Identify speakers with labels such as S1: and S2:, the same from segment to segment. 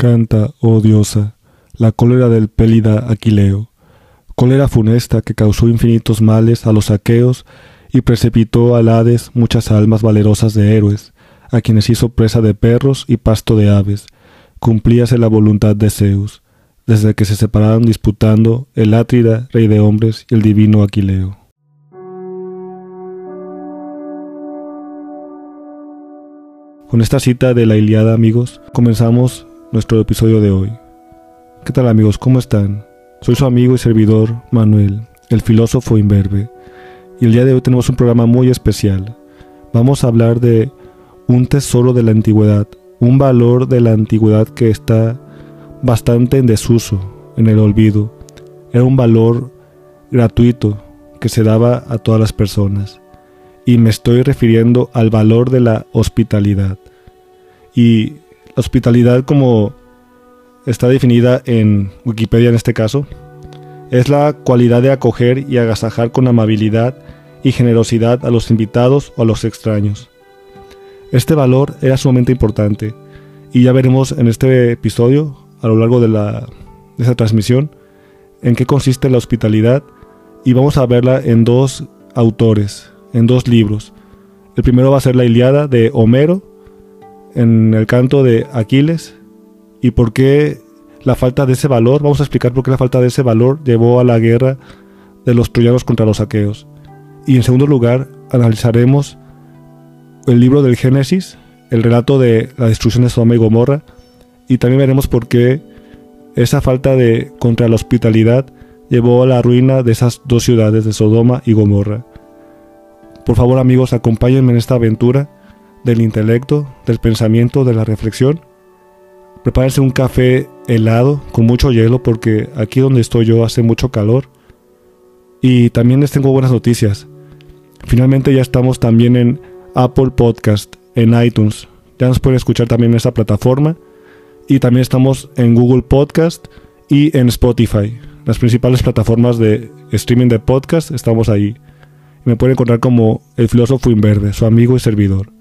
S1: Canta, oh diosa, la cólera del pélida Aquileo, cólera funesta que causó infinitos males a los aqueos y precipitó al Hades muchas almas valerosas de héroes, a quienes hizo presa de perros y pasto de aves. Cumplíase la voluntad de Zeus, desde que se separaron disputando el Átrida, rey de hombres, y el divino Aquileo. Con esta cita de la Iliada, amigos, comenzamos nuestro episodio de hoy. ¿Qué tal, amigos? ¿Cómo están? Soy su amigo y servidor Manuel, el filósofo imberbe, y el día de hoy tenemos un programa muy especial. Vamos a hablar de un tesoro de la antigüedad, un valor de la antigüedad que está bastante en desuso, en el olvido. Era un valor gratuito que se daba a todas las personas y me estoy refiriendo al valor de la hospitalidad. Y hospitalidad como está definida en Wikipedia en este caso, es la cualidad de acoger y agasajar con amabilidad y generosidad a los invitados o a los extraños. Este valor era sumamente importante y ya veremos en este episodio, a lo largo de, la, de esta transmisión, en qué consiste la hospitalidad y vamos a verla en dos autores, en dos libros. El primero va a ser la Iliada de Homero, en el canto de Aquiles, y por qué la falta de ese valor, vamos a explicar por qué la falta de ese valor llevó a la guerra de los troyanos contra los aqueos. Y en segundo lugar, analizaremos el libro del Génesis, el relato de la destrucción de Sodoma y Gomorra, y también veremos por qué esa falta de contra la hospitalidad llevó a la ruina de esas dos ciudades de Sodoma y Gomorra. Por favor amigos, acompáñenme en esta aventura del intelecto, del pensamiento, de la reflexión. Prepárense un café helado con mucho hielo porque aquí donde estoy yo hace mucho calor. Y también les tengo buenas noticias. Finalmente ya estamos también en Apple Podcast, en iTunes. Ya nos pueden escuchar también en esa plataforma. Y también estamos en Google Podcast y en Spotify. Las principales plataformas de streaming de podcast estamos ahí. Me pueden encontrar como el filósofo inverde, su amigo y servidor.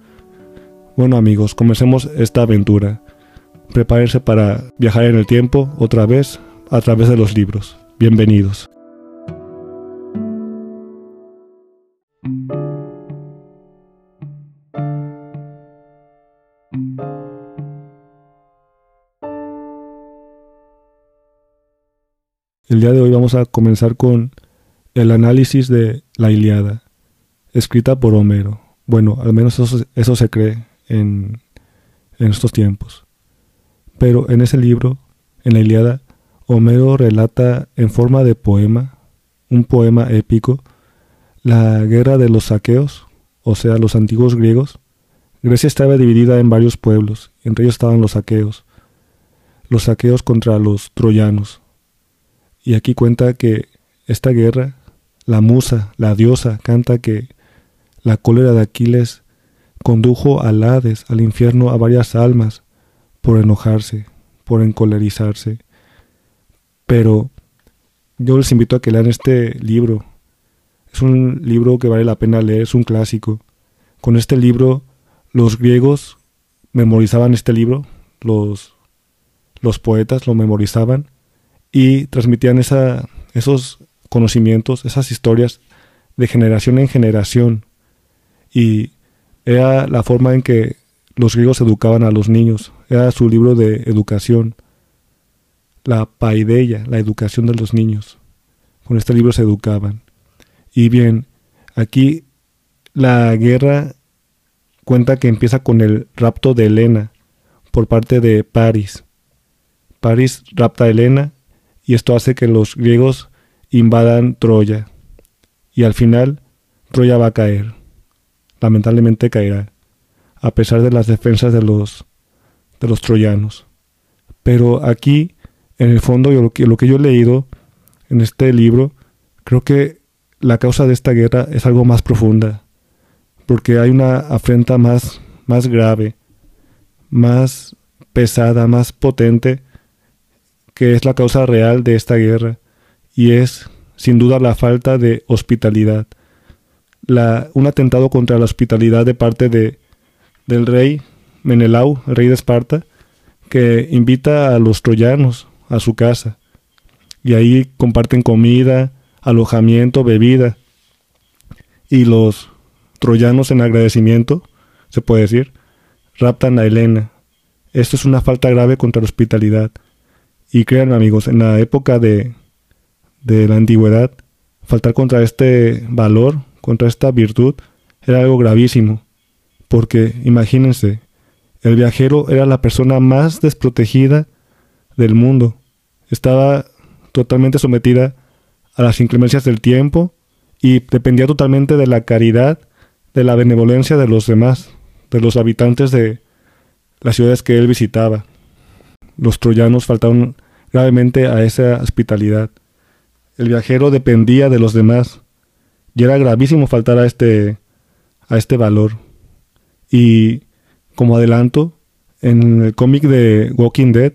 S1: Bueno amigos, comencemos esta aventura. Prepárense para viajar en el tiempo otra vez a través de los libros. Bienvenidos. El día de hoy vamos a comenzar con el análisis de la Iliada, escrita por Homero. Bueno, al menos eso, se cree en, estos tiempos. Pero en ese libro, en la Iliada, Homero relata en forma de poema, un poema épico, la guerra de los saqueos, o sea, los antiguos griegos. Grecia estaba dividida en varios pueblos, entre ellos estaban los saqueos, los saqueos contra los troyanos. Y aquí cuenta que esta guerra la musa, la diosa, canta que la cólera de Aquiles condujo al Hades, al infierno, a varias almas por enojarse, por encolerizarse. Pero yo les invito a que lean este libro. Es un libro que vale la pena leer, es un clásico. Con este libro los griegos memorizaban este libro, los, los poetas lo memorizaban y transmitían esa, esos conocimientos, esas historias de generación en generación. Y era la forma en que los griegos educaban a los niños. Era su libro de educación. La paideia, la educación de los niños. Con este libro se educaban. Y bien, aquí la guerra cuenta que empieza con el rapto de Helena por parte de París. París rapta a Helena y esto hace que los griegos invadan Troya. Y al final, Troya va a caer. Lamentablemente caerá, a pesar de las defensas de los, de los troyanos. Pero aquí, en el fondo, yo, lo, que, lo que yo he leído en este libro, creo que la causa de esta guerra es algo más profunda, porque hay una afrenta más, más grave, más pesada, más potente, que es la causa real de esta guerra, y es sin duda la falta de hospitalidad. La, un atentado contra la hospitalidad de parte de, del rey Menelau, rey de Esparta, que invita a los troyanos a su casa y ahí comparten comida, alojamiento, bebida y los troyanos en agradecimiento, se puede decir, raptan a Helena. Esto es una falta grave contra la hospitalidad. Y créanme amigos, en la época de, de la antigüedad, faltar contra este valor, contra esta virtud, era algo gravísimo. Porque imagínense, el viajero era la persona más desprotegida del mundo. Estaba totalmente sometida a las inclemencias del tiempo y dependía totalmente de la caridad, de la benevolencia de los demás, de los habitantes de las ciudades que él visitaba. Los troyanos faltaron gravemente a esa hospitalidad. El viajero dependía de los demás y era gravísimo faltar a este a este valor. Y como adelanto, en el cómic de Walking Dead,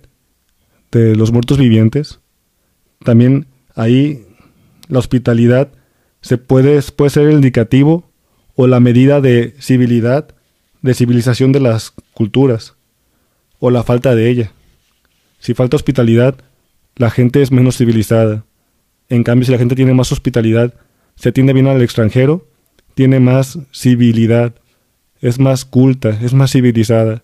S1: de los muertos vivientes, también ahí la hospitalidad se puede, puede ser el indicativo o la medida de civilidad, de civilización de las culturas, o la falta de ella. Si falta hospitalidad, la gente es menos civilizada. En cambio, si la gente tiene más hospitalidad, se atiende bien al extranjero, tiene más civilidad, es más culta, es más civilizada.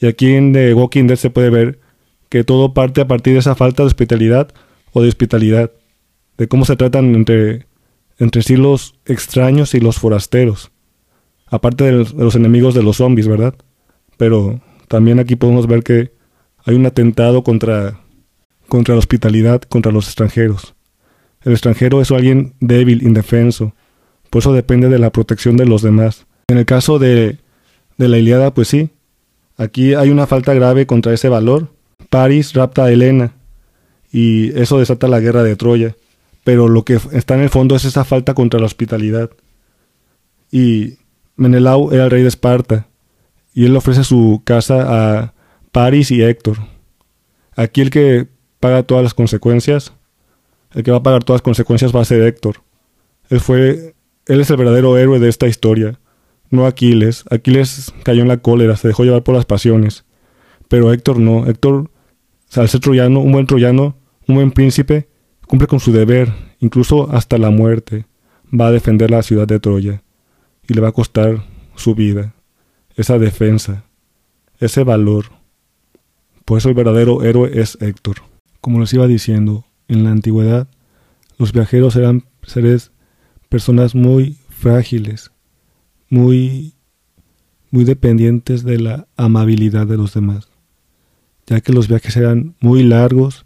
S1: Y aquí en The Walking Dead se puede ver que todo parte a partir de esa falta de hospitalidad o de hospitalidad, de cómo se tratan entre, entre sí los extraños y los forasteros, aparte de los, enemigos de los zombies, ¿verdad? Pero también aquí podemos ver que hay un atentado contra, contra la hospitalidad, contra los extranjeros. El extranjero es alguien débil, indefenso, por eso depende de la protección de los demás. En el caso de, de la Iliada, pues sí, aquí hay una falta grave contra ese valor. Paris rapta a Helena y eso desata la guerra de Troya. Pero lo que está en el fondo es esa falta contra la hospitalidad. Y Menelao era el rey de Esparta y él ofrece su casa a Paris y Héctor. Aquí el que paga todas las consecuencias, el que va a pagar todas las consecuencias va a ser Héctor. Él fue, él es el verdadero héroe de esta historia no Aquiles. Aquiles cayó en la cólera, se dejó llevar por las pasiones. Pero Héctor no. Héctor, al ser troyano, un buen troyano, un buen príncipe, cumple con su deber, incluso hasta la muerte. Va a defender la ciudad de Troya. Y le va a costar su vida. Esa defensa. Ese valor. Por eso el verdadero héroe es Héctor. Como les iba diciendo, en la antigüedad, los viajeros eran seres, personas muy frágiles, muy, muy dependientes de la amabilidad de los demás, ya que los viajes eran muy largos,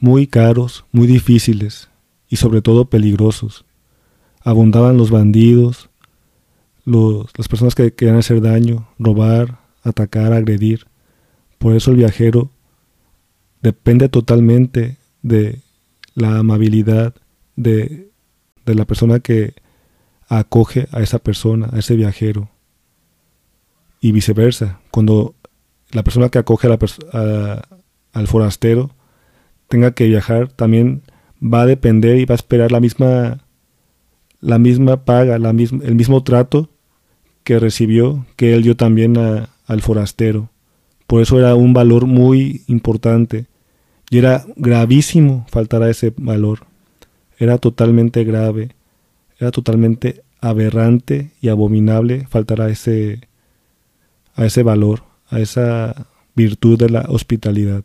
S1: muy caros, muy difíciles y sobre todo peligrosos. Abundaban los bandidos, los, las personas que querían hacer daño, robar, atacar, agredir. Por eso el viajero depende totalmente de la amabilidad de, de la persona que acoge a esa persona, a ese viajero. Y viceversa, cuando la persona que acoge al forastero tenga que viajar, también va a depender y va a esperar la misma, la misma paga, la el mismo trato que recibió, que él dio también al forastero. Por eso era un valor muy importante. Y era gravísimo faltar a ese valor. Era totalmente grave. Era totalmente aberrante y abominable faltar a ese, a ese valor, a esa virtud de la hospitalidad.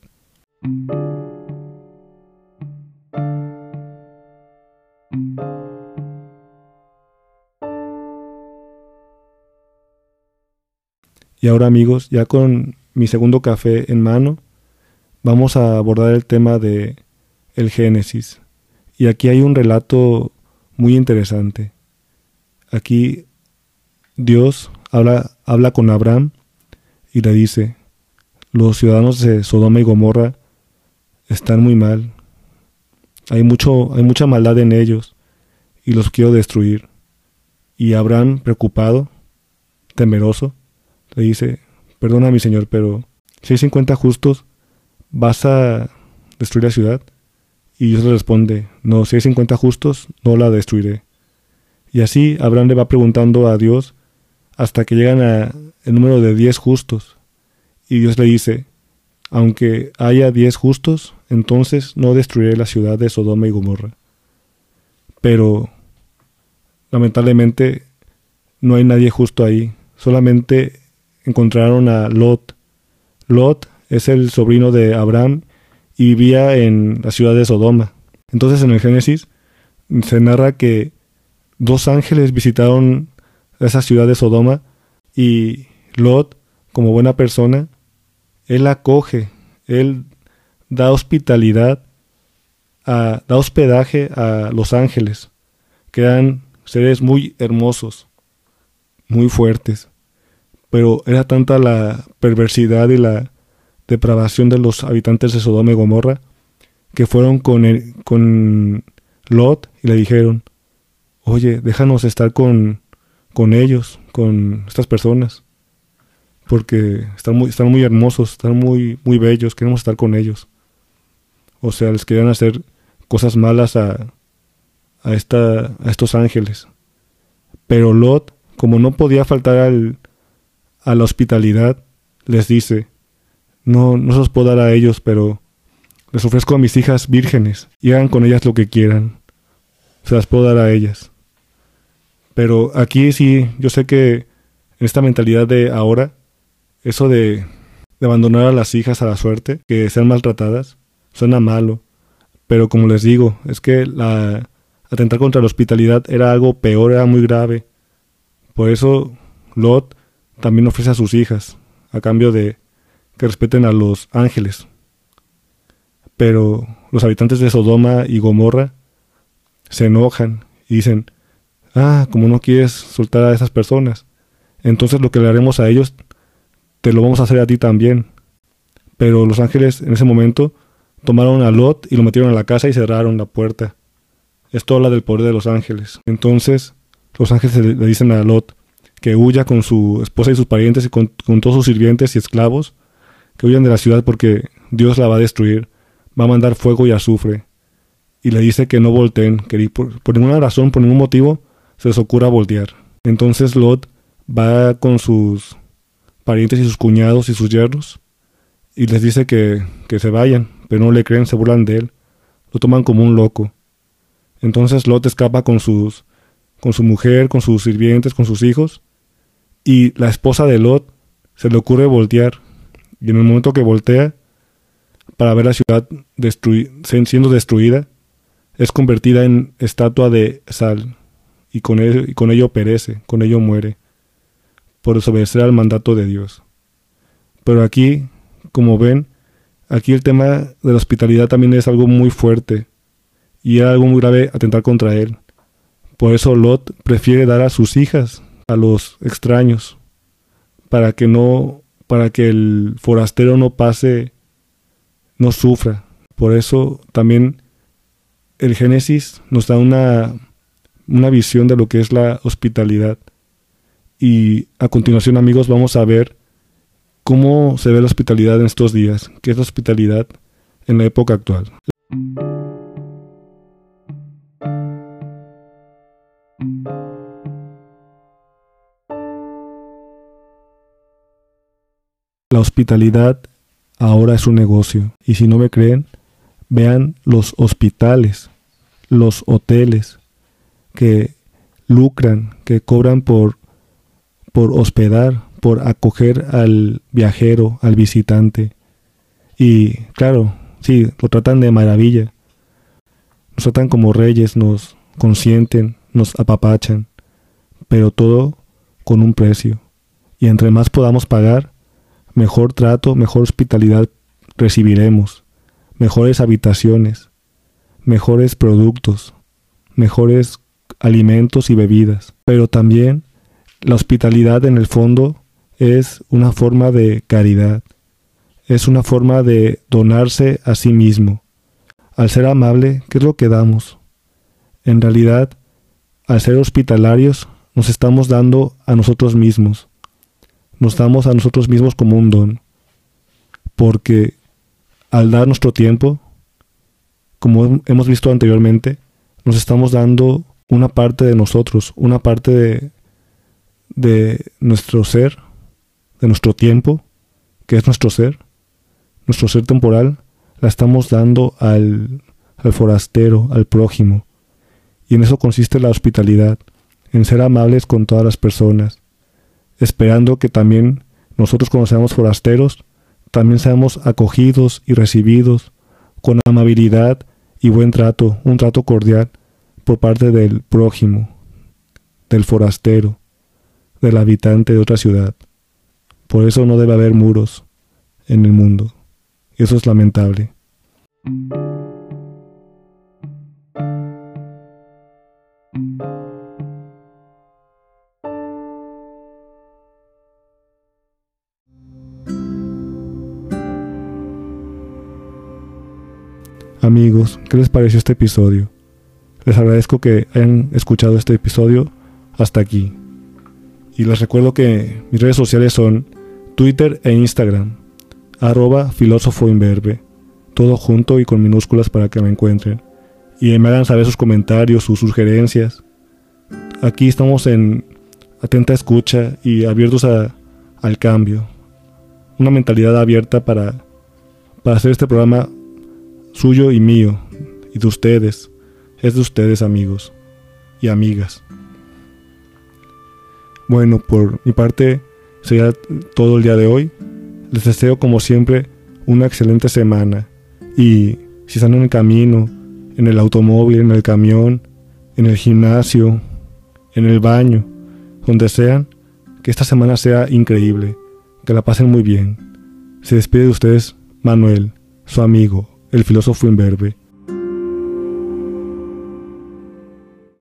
S1: Y ahora amigos, ya con mi segundo café en mano, vamos a abordar el tema de el Génesis. Y aquí hay un relato muy interesante. Aquí Dios habla, habla con Abraham y le dice, los ciudadanos de Sodoma y Gomorra están muy mal. Hay, mucho, hay mucha maldad en ellos y los quiero destruir. Y Abraham, preocupado, temeroso, le dice, perdona mi señor, pero si hay 50 justos, ¿vas a destruir la ciudad? Y Dios le responde, no, si hay 50 justos, no la destruiré. Y así Abraham le va preguntando a Dios hasta que llegan a el número de 10 justos. Y Dios le dice, aunque haya diez justos, entonces no destruiré la ciudad de Sodoma y Gomorra. Pero, lamentablemente, no hay nadie justo ahí. Solamente encontraron a Lot. Lot es el sobrino de Abraham y vivía en la ciudad de Sodoma. Entonces en el Génesis se narra que dos ángeles visitaron esa ciudad de Sodoma y Lot, como buena persona, él acoge, él da hospitalidad, da hospedaje a los ángeles, que eran seres muy hermosos, muy fuertes. Pero era tanta la perversidad y la depravación de los habitantes de Sodoma y Gomorra que fueron con, con Lot y le dijeron, oye, déjanos estar con, con ellos, con estas personas, porque están muy, están muy hermosos, están muy, muy bellos, queremos estar con ellos. O sea, les querían hacer cosas malas a, a, esta, a estos ángeles. Pero Lot, como no podía faltar al, a la hospitalidad, les dice, no, no se los puedo dar a ellos, pero les ofrezco a mis hijas vírgenes y hagan con ellas lo que quieran. Se las puedo dar a ellas. Pero aquí sí, yo sé que en esta mentalidad de ahora, eso de, abandonar a las hijas a la suerte, que sean maltratadas, suena malo. Pero como les digo, es que la atentar contra la hospitalidad era algo peor, era muy grave. Por eso Lot también ofrece a sus hijas, a cambio de que respeten a los ángeles. Pero los habitantes de Sodoma y Gomorra se enojan y dicen, ah, como no quieres soltar a esas personas, entonces lo que le haremos a ellos, te lo vamos a hacer a ti también. Pero los ángeles en ese momento tomaron a Lot y lo metieron a la casa y cerraron la puerta. Esto habla del poder de los ángeles. Entonces los ángeles le dicen a Lot que huya con su esposa y sus parientes y con, con todos sus sirvientes y esclavos, que huyan de la ciudad porque Dios la va a destruir va a mandar fuego y azufre. Y le dice que no volteen, que por, ninguna razón, por ningún motivo, se les ocurra voltear. Entonces Lot va con sus parientes y sus cuñados y sus yernos y les dice que, que se vayan, pero no le creen, se burlan de él, lo toman como un loco. Entonces Lot escapa con sus con su mujer, con sus sirvientes, con sus hijos, y la esposa de Lot se le ocurre voltear, y en el momento que voltea, para ver la ciudad siendo destruida, es convertida en estatua de sal, y con, ello, perece, con ello muere, por desobedecer al mandato de Dios. Pero aquí, como ven, aquí el tema de la hospitalidad también es algo muy fuerte, y era algo muy grave atentar contra él. Por eso Lot prefiere dar a sus hijas a los extraños, para que no, para que el forastero no pase no sufra. Por eso también el Génesis nos da una, una visión de lo que es la hospitalidad. Y a continuación, amigos, vamos a ver cómo se ve la hospitalidad en estos días, qué es la hospitalidad en la época actual. La hospitalidad ahora es un negocio. Y si no me creen, vean los hospitales, los hoteles que lucran, que cobran por, por hospedar, por acoger al viajero, al visitante. Y claro, sí, lo tratan de maravilla. Nos tratan como reyes, nos consienten, nos apapachan, pero todo con un precio. Y entre más podamos pagar, mejor trato, mejor hospitalidad recibiremos, mejores habitaciones, mejores productos, mejores alimentos y bebidas. Pero también la hospitalidad en el fondo es una forma de caridad, es una forma de donarse a sí mismo. Al ser amable, ¿qué es lo que damos? En realidad, al ser hospitalarios, nos estamos dando a nosotros mismos nos damos a nosotros mismos como un don. Porque al dar nuestro tiempo, como hemos visto anteriormente, nos estamos dando una parte de nosotros, una parte de, de nuestro ser, de nuestro tiempo, que es nuestro ser. nuestro ser temporal, la estamos dando al, al forastero, al prójimo. Y en eso consiste la hospitalidad, en ser amables con todas las personas, esperando que también nosotros cuando seamos forasteros, también seamos acogidos y recibidos con amabilidad y buen trato, un trato cordial por parte del prójimo, del forastero, del habitante de otra ciudad. Por eso no debe haber muros en el mundo. Eso es lamentable. Amigos, ¿qué les pareció este episodio? Les agradezco que hayan escuchado este episodio hasta aquí. Y les recuerdo que mis redes sociales son Twitter e Instagram, arroba filósofo todo junto y con minúsculas para que me encuentren. Y me hagan saber sus comentarios, sus sugerencias. Aquí estamos en atenta escucha y abiertos al cambio. Una mentalidad abierta para, para hacer este programa suyo y mío, y de ustedes, es de ustedes amigos y amigas. Bueno, por mi parte sería todo el día de hoy. Les deseo como siempre una excelente semana y si están en el camino, en el automóvil, en el camión, en el gimnasio, en el baño, donde sean, que esta semana sea increíble, que la pasen muy bien. Se despide de ustedes Manuel, su amigo, el filósofo imberbe.